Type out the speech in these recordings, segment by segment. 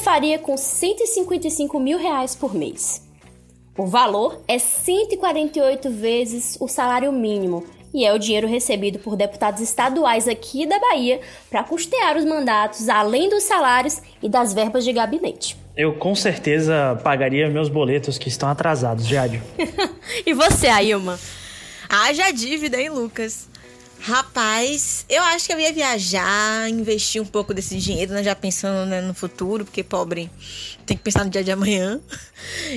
faria com 155 mil reais por mês? O valor é 148 vezes o salário mínimo e é o dinheiro recebido por deputados estaduais aqui da Bahia para custear os mandatos, além dos salários e das verbas de gabinete. Eu com certeza pagaria meus boletos que estão atrasados, Jádio. e você, Ailma? Haja dívida, hein, Lucas? Rapaz, eu acho que eu ia viajar, investir um pouco desse dinheiro, né, já pensando né, no futuro, porque pobre tem que pensar no dia de amanhã.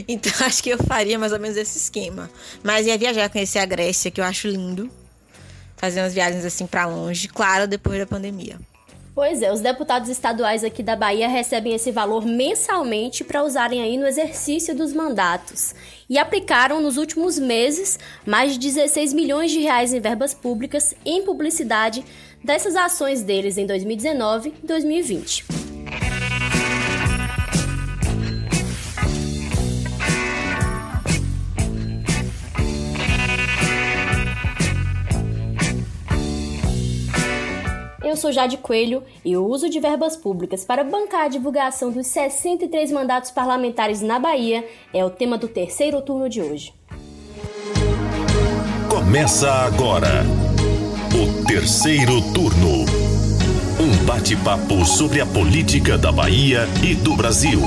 Então acho que eu faria mais ou menos esse esquema. Mas ia viajar, conhecer a Grécia, que eu acho lindo. Fazer umas viagens assim para longe, claro, depois da pandemia. Pois é, os deputados estaduais aqui da Bahia recebem esse valor mensalmente para usarem aí no exercício dos mandatos e aplicaram nos últimos meses mais de 16 milhões de reais em verbas públicas em publicidade dessas ações deles em 2019 e 2020. Eu sou Jade Coelho e o uso de verbas públicas para bancar a divulgação dos 63 mandatos parlamentares na Bahia é o tema do terceiro turno de hoje. Começa agora o terceiro turno. Um bate-papo sobre a política da Bahia e do Brasil.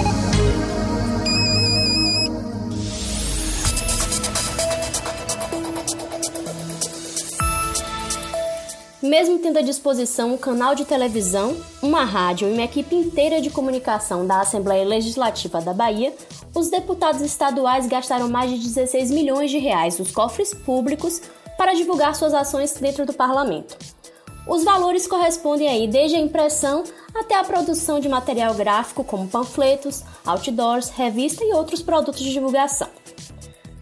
Mesmo tendo à disposição um canal de televisão, uma rádio e uma equipe inteira de comunicação da Assembleia Legislativa da Bahia, os deputados estaduais gastaram mais de 16 milhões de reais dos cofres públicos para divulgar suas ações dentro do parlamento. Os valores correspondem aí desde a impressão até a produção de material gráfico como panfletos, outdoors, revista e outros produtos de divulgação.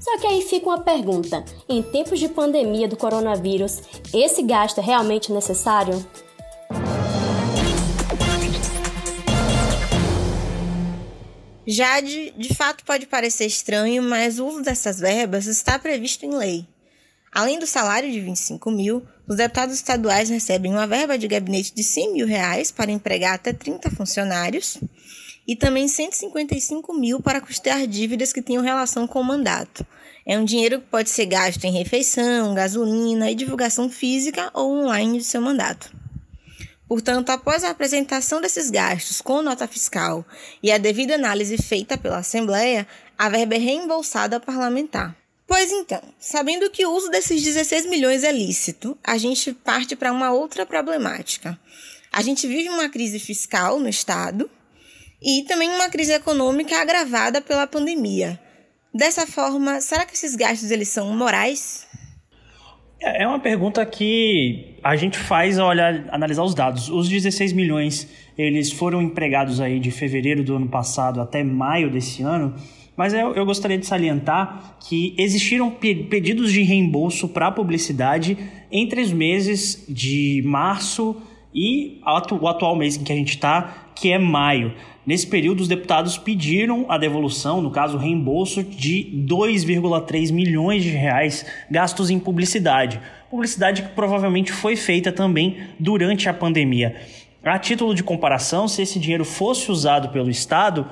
Só que aí fica uma pergunta: em tempos de pandemia do coronavírus, esse gasto é realmente necessário? Jade, de fato pode parecer estranho, mas o uso dessas verbas está previsto em lei. Além do salário de 25 mil, os deputados estaduais recebem uma verba de gabinete de 100 mil reais para empregar até 30 funcionários e também 155 mil para custear dívidas que tenham relação com o mandato. É um dinheiro que pode ser gasto em refeição, gasolina e divulgação física ou online de seu mandato. Portanto, após a apresentação desses gastos com nota fiscal e a devida análise feita pela Assembleia, a verba é reembolsada ao parlamentar. Pois então, sabendo que o uso desses 16 milhões é lícito, a gente parte para uma outra problemática. A gente vive uma crise fiscal no Estado e também uma crise econômica agravada pela pandemia. Dessa forma, será que esses gastos eles são morais? É, é uma pergunta que a gente faz ao olhar, analisar os dados. Os 16 milhões, eles foram empregados aí de fevereiro do ano passado até maio desse ano, mas eu, eu gostaria de salientar que existiram pedidos de reembolso para publicidade entre os meses de março e o atual mês em que a gente está, que é maio. Nesse período, os deputados pediram a devolução, no caso, reembolso de 2,3 milhões de reais gastos em publicidade. Publicidade que provavelmente foi feita também durante a pandemia. A título de comparação, se esse dinheiro fosse usado pelo Estado,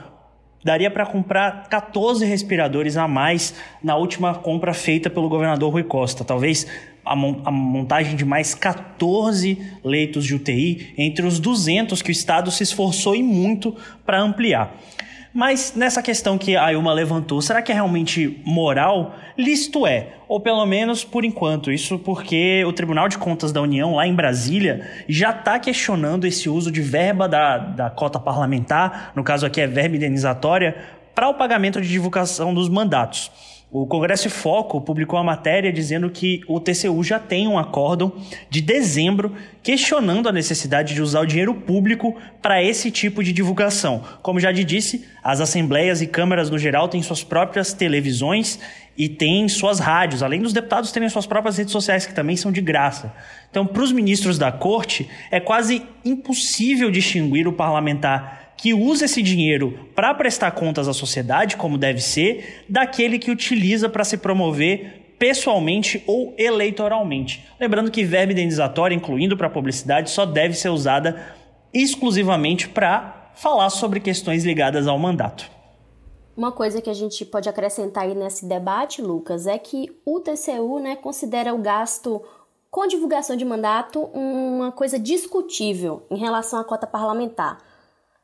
daria para comprar 14 respiradores a mais na última compra feita pelo governador Rui Costa. Talvez a, montagem de mais 14 leitos de UTI entre os 200 que o Estado se esforçou e muito para ampliar. Mas nessa questão que a Ilma levantou, será que é realmente moral? Listo é, ou pelo menos por enquanto. Isso porque o Tribunal de Contas da União, lá em Brasília, já está questionando esse uso de verba da, da cota parlamentar, no caso aqui é verba indenizatória, para o pagamento de divulgação dos mandatos. O Congresso Foco publicou a matéria dizendo que o TCU já tem um acórdão de dezembro questionando a necessidade de usar o dinheiro público para esse tipo de divulgação. Como já disse, as assembleias e câmaras no geral têm suas próprias televisões e têm suas rádios, além dos deputados terem suas próprias redes sociais, que também são de graça. Então, para os ministros da corte, é quase impossível distinguir o parlamentar que usa esse dinheiro para prestar contas à sociedade, como deve ser, daquele que utiliza para se promover pessoalmente ou eleitoralmente. Lembrando que verba indenizatória, incluindo para publicidade, só deve ser usada exclusivamente para falar sobre questões ligadas ao mandato. Uma coisa que a gente pode acrescentar aí nesse debate, Lucas, é que o TCU né, considera o gasto com divulgação de mandato uma coisa discutível em relação à cota parlamentar.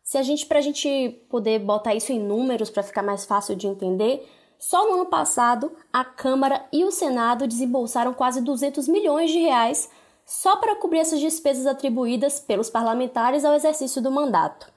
Se a gente, para a gente poder botar isso em números para ficar mais fácil de entender, só no ano passado a Câmara e o Senado desembolsaram quase 200 milhões de reais só para cobrir essas despesas atribuídas pelos parlamentares ao exercício do mandato.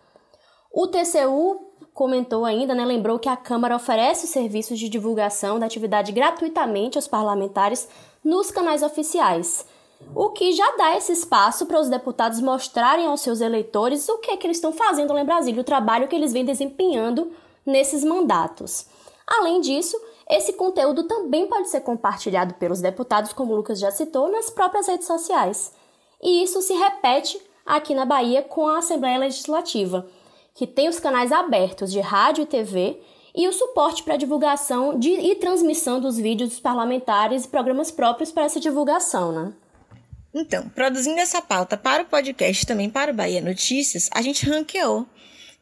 O TCU comentou ainda, né, lembrou que a Câmara oferece os serviços de divulgação da atividade gratuitamente aos parlamentares nos canais oficiais, o que já dá esse espaço para os deputados mostrarem aos seus eleitores o que, é que eles estão fazendo lá em Brasília, o trabalho que eles vêm desempenhando nesses mandatos. Além disso, esse conteúdo também pode ser compartilhado pelos deputados, como o Lucas já citou, nas próprias redes sociais. E isso se repete aqui na Bahia com a Assembleia Legislativa que tem os canais abertos de rádio e TV e o suporte para divulgação de, e transmissão dos vídeos dos parlamentares e programas próprios para essa divulgação, né? Então, produzindo essa pauta para o podcast também para o Bahia Notícias, a gente ranqueou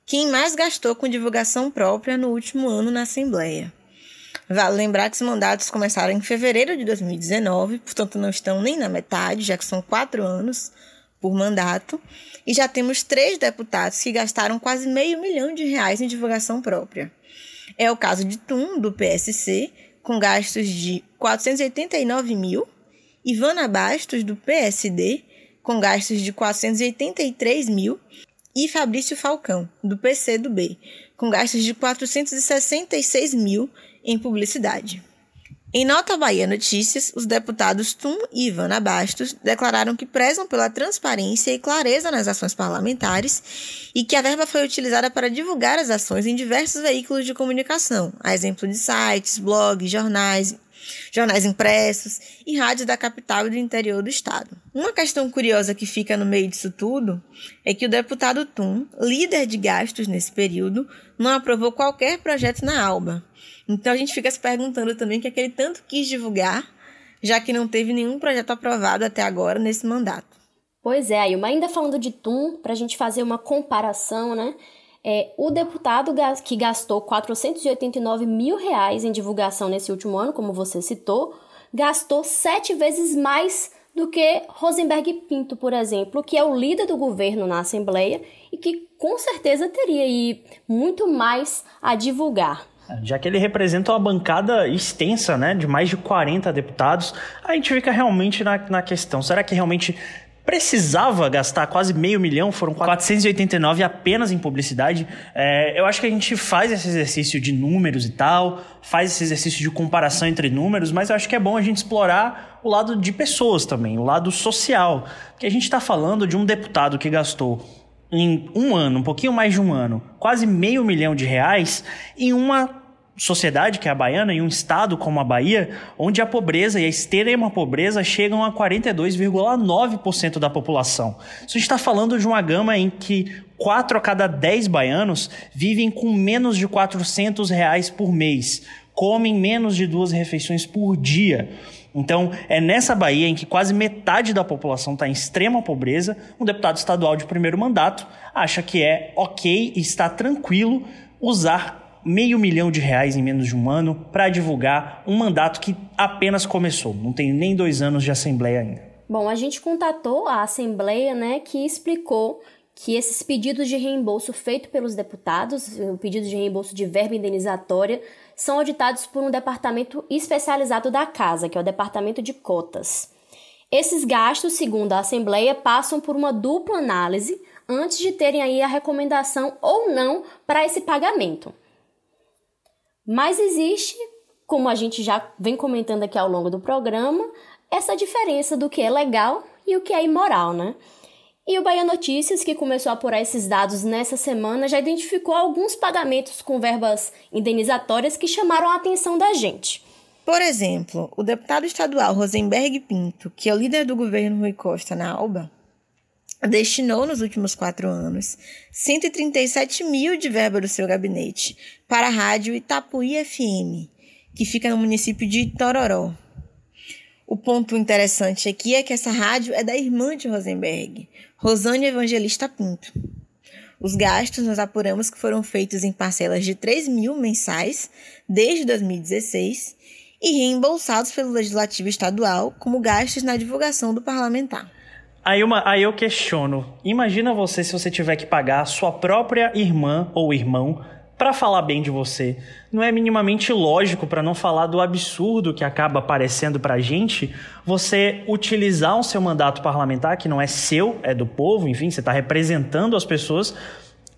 quem mais gastou com divulgação própria no último ano na Assembleia. Vale lembrar que os mandatos começaram em fevereiro de 2019, portanto não estão nem na metade, já que são quatro anos por mandato, e já temos três deputados que gastaram quase meio milhão de reais em divulgação própria. É o caso de Tum, do PSC, com gastos de 489 mil, Ivana Bastos, do PSD, com gastos de 483 mil, e Fabrício Falcão, do PCdoB, com gastos de 466 mil em publicidade. Em nota Bahia Notícias, os deputados Tum e Ivana Bastos declararam que prezam pela transparência e clareza nas ações parlamentares e que a verba foi utilizada para divulgar as ações em diversos veículos de comunicação, a exemplo de sites, blogs, jornais, jornais impressos e rádios da capital e do interior do estado. Uma questão curiosa que fica no meio disso tudo é que o deputado Tum, líder de gastos nesse período, não aprovou qualquer projeto na ALBA, então a gente fica se perguntando também o que é que ele tanto quis divulgar, já que não teve nenhum projeto aprovado até agora nesse mandato. Pois é, Ailma, ainda falando de TUM, para a gente fazer uma comparação, né? É, o deputado que gastou 489 mil reais em divulgação nesse último ano, como você citou, gastou sete vezes mais do que Rosenberg Pinto, por exemplo, que é o líder do governo na Assembleia e que com certeza teria aí muito mais a divulgar. Já que ele representa uma bancada extensa, né, de mais de 40 deputados, a gente fica realmente na, na questão: será que realmente precisava gastar quase meio milhão, foram 489 apenas em publicidade. É, eu acho que a gente faz esse exercício de números e tal, faz esse exercício de comparação entre números, mas eu acho que é bom a gente explorar o lado de pessoas também, o lado social. Porque a gente está falando de um deputado que gastou em um ano, um pouquinho mais de um ano, quase meio milhão de reais em uma sociedade, que é a baiana, em um estado como a Bahia, onde a pobreza e a extrema pobreza chegam a 42,9% da população. Isso a gente está falando de uma gama em que 4 a cada 10 baianos vivem com menos de 400 reais por mês, comem menos de duas refeições por dia. Então, é nessa Bahia em que quase metade da população está em extrema pobreza, um deputado estadual de primeiro mandato acha que é ok e está tranquilo usar meio milhão de reais em menos de um ano para divulgar um mandato que apenas começou, não tem nem dois anos de Assembleia ainda. Bom, a gente contatou a Assembleia, né, que explicou que esses pedidos de reembolso feitos pelos deputados, o pedido de reembolso de verba indenizatória, são auditados por um departamento especializado da Casa, que é o Departamento de Cotas. Esses gastos, segundo a Assembleia, passam por uma dupla análise antes de terem aí a recomendação ou não para esse pagamento. Mas existe, como a gente já vem comentando aqui ao longo do programa, essa diferença do que é legal e o que é imoral, né? E o Bahia Notícias, que começou a apurar esses dados nessa semana, já identificou alguns pagamentos com verbas indenizatórias que chamaram a atenção da gente. Por exemplo, o deputado estadual Rosenberg Pinto, que é o líder do governo Rui Costa na Alba, destinou nos últimos quatro anos 137 mil de verba do seu gabinete para a rádio Itapuí FM, que fica no município de Tororó. O ponto interessante aqui é que essa rádio é da irmã de Rosenberg, Rosane Evangelista Pinto. Os gastos nós apuramos que foram feitos em parcelas de 3 mil mensais desde 2016 e reembolsados pelo Legislativo Estadual como gastos na divulgação do parlamentar. Aí, uma, aí eu questiono. Imagina você se você tiver que pagar sua própria irmã ou irmão para falar bem de você. Não é minimamente lógico, para não falar do absurdo que acaba aparecendo para a gente, você utilizar o seu mandato parlamentar, que não é seu, é do povo, enfim, você está representando as pessoas,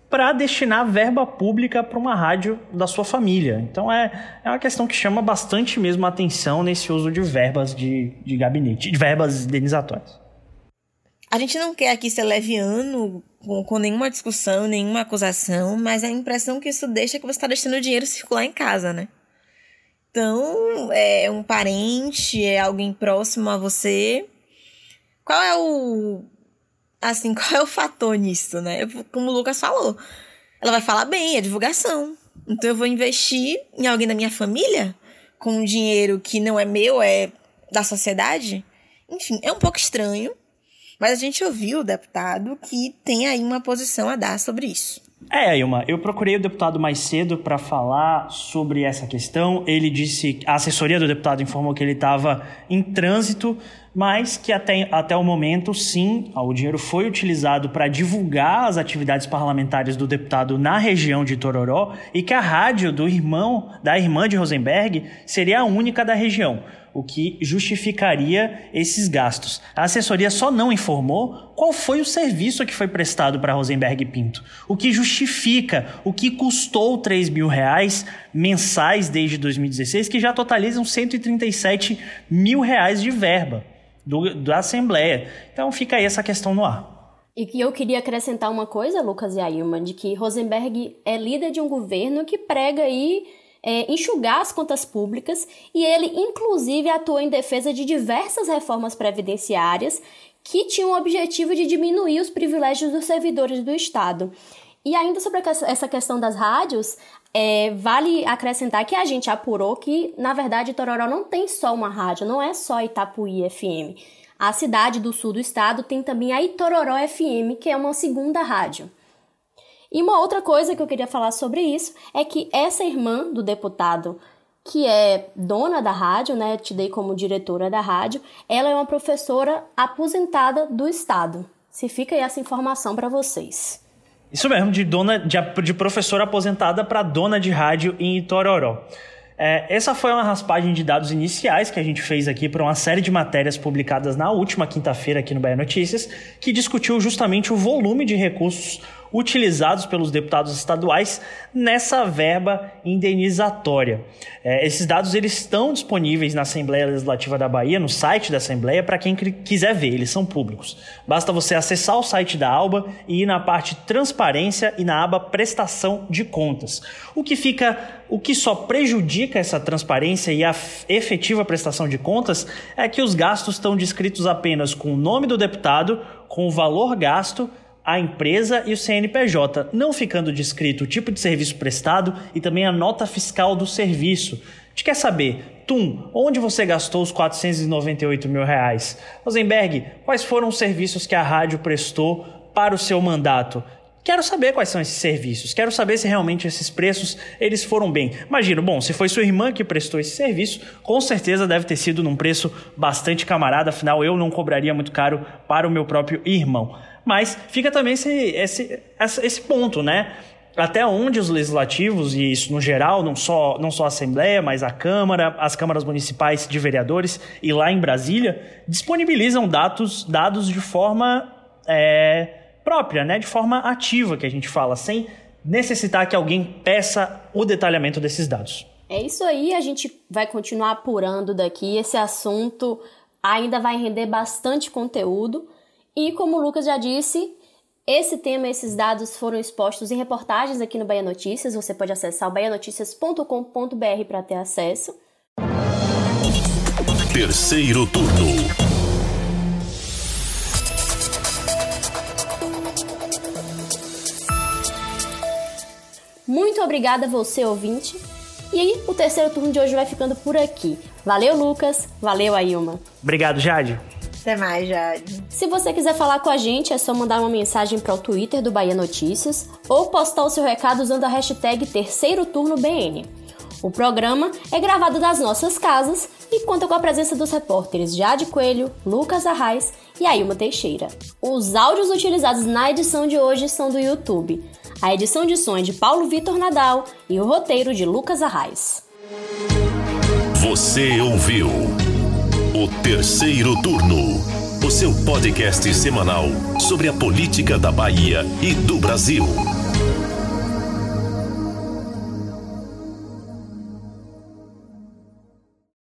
para destinar verba pública para uma rádio da sua família. Então é, é uma questão que chama bastante mesmo atenção nesse uso de verbas de, de gabinete, de verbas indenizatórias. A gente não quer aqui ser leviano com, com nenhuma discussão, nenhuma acusação, mas a impressão que isso deixa é que você está deixando o dinheiro circular em casa, né? Então, é um parente, é alguém próximo a você. Qual é o. Assim, qual é o fator nisso, né? Como o Lucas falou. Ela vai falar bem, é divulgação. Então eu vou investir em alguém da minha família com um dinheiro que não é meu, é da sociedade. Enfim, é um pouco estranho. Mas a gente ouviu o deputado que tem aí uma posição a dar sobre isso. É, Ilma, eu procurei o deputado mais cedo para falar sobre essa questão. Ele disse, a assessoria do deputado informou que ele estava em trânsito, mas que até, até o momento, sim, o dinheiro foi utilizado para divulgar as atividades parlamentares do deputado na região de Tororó e que a rádio do irmão, da irmã de Rosenberg, seria a única da região o que justificaria esses gastos. A assessoria só não informou qual foi o serviço que foi prestado para Rosenberg Pinto, o que justifica o que custou 3 mil reais mensais desde 2016, que já totalizam 137 mil reais de verba do, da Assembleia. Então fica aí essa questão no ar. E eu queria acrescentar uma coisa, Lucas e Ailma, de que Rosenberg é líder de um governo que prega aí é, enxugar as contas públicas e ele, inclusive, atuou em defesa de diversas reformas previdenciárias que tinham o objetivo de diminuir os privilégios dos servidores do Estado. E ainda sobre essa questão das rádios, é, vale acrescentar que a gente apurou que, na verdade, Tororó não tem só uma rádio, não é só Itapuí FM. A cidade do sul do estado tem também a Itororó FM, que é uma segunda rádio. E uma outra coisa que eu queria falar sobre isso é que essa irmã do deputado, que é dona da rádio, né, te dei como diretora da rádio, ela é uma professora aposentada do estado. Se fica aí essa informação para vocês. Isso mesmo, de dona de, de professora aposentada para dona de rádio em Itororó. É, essa foi uma raspagem de dados iniciais que a gente fez aqui para uma série de matérias publicadas na última quinta-feira aqui no Bahia Notícias, que discutiu justamente o volume de recursos utilizados pelos deputados estaduais nessa verba indenizatória. É, esses dados eles estão disponíveis na Assembleia Legislativa da Bahia, no site da Assembleia, para quem quiser ver, eles são públicos. Basta você acessar o site da ALBA e ir na parte Transparência e na aba Prestação de Contas. O que fica, o que só prejudica essa transparência e a efetiva prestação de contas é que os gastos estão descritos apenas com o nome do deputado, com o valor gasto a empresa e o CNPJ, não ficando descrito o tipo de serviço prestado e também a nota fiscal do serviço. A gente quer saber, Tum, onde você gastou os 498 mil reais? Rosenberg, quais foram os serviços que a rádio prestou para o seu mandato? Quero saber quais são esses serviços. Quero saber se realmente esses preços eles foram bem. Imagino, bom, se foi sua irmã que prestou esse serviço, com certeza deve ter sido num preço bastante camarada. Afinal, eu não cobraria muito caro para o meu próprio irmão. Mas fica também esse, esse, esse ponto, né? Até onde os legislativos, e isso no geral, não só, não só a Assembleia, mas a Câmara, as câmaras municipais de vereadores e lá em Brasília, disponibilizam dados, dados de forma é, própria, né? de forma ativa, que a gente fala, sem necessitar que alguém peça o detalhamento desses dados. É isso aí, a gente vai continuar apurando daqui. Esse assunto ainda vai render bastante conteúdo. E como o Lucas já disse, esse tema, esses dados foram expostos em reportagens aqui no Bahia Notícias. Você pode acessar o baianoticias.com.br para ter acesso. Terceiro turno. Muito obrigada você, ouvinte. E aí, o terceiro turno de hoje vai ficando por aqui. Valeu, Lucas. Valeu, Ailma. Obrigado, Jade. Até mais, Jade. Se você quiser falar com a gente, é só mandar uma mensagem para o Twitter do Bahia Notícias ou postar o seu recado usando a hashtag Terceiro Turno BN. O programa é gravado das nossas casas e conta com a presença dos repórteres Jade Coelho, Lucas Arraes e Ailma Teixeira. Os áudios utilizados na edição de hoje são do YouTube. A edição de som é de Paulo Vitor Nadal e o roteiro de Lucas Arraes. Você ouviu o terceiro turno, o seu podcast semanal sobre a política da Bahia e do Brasil.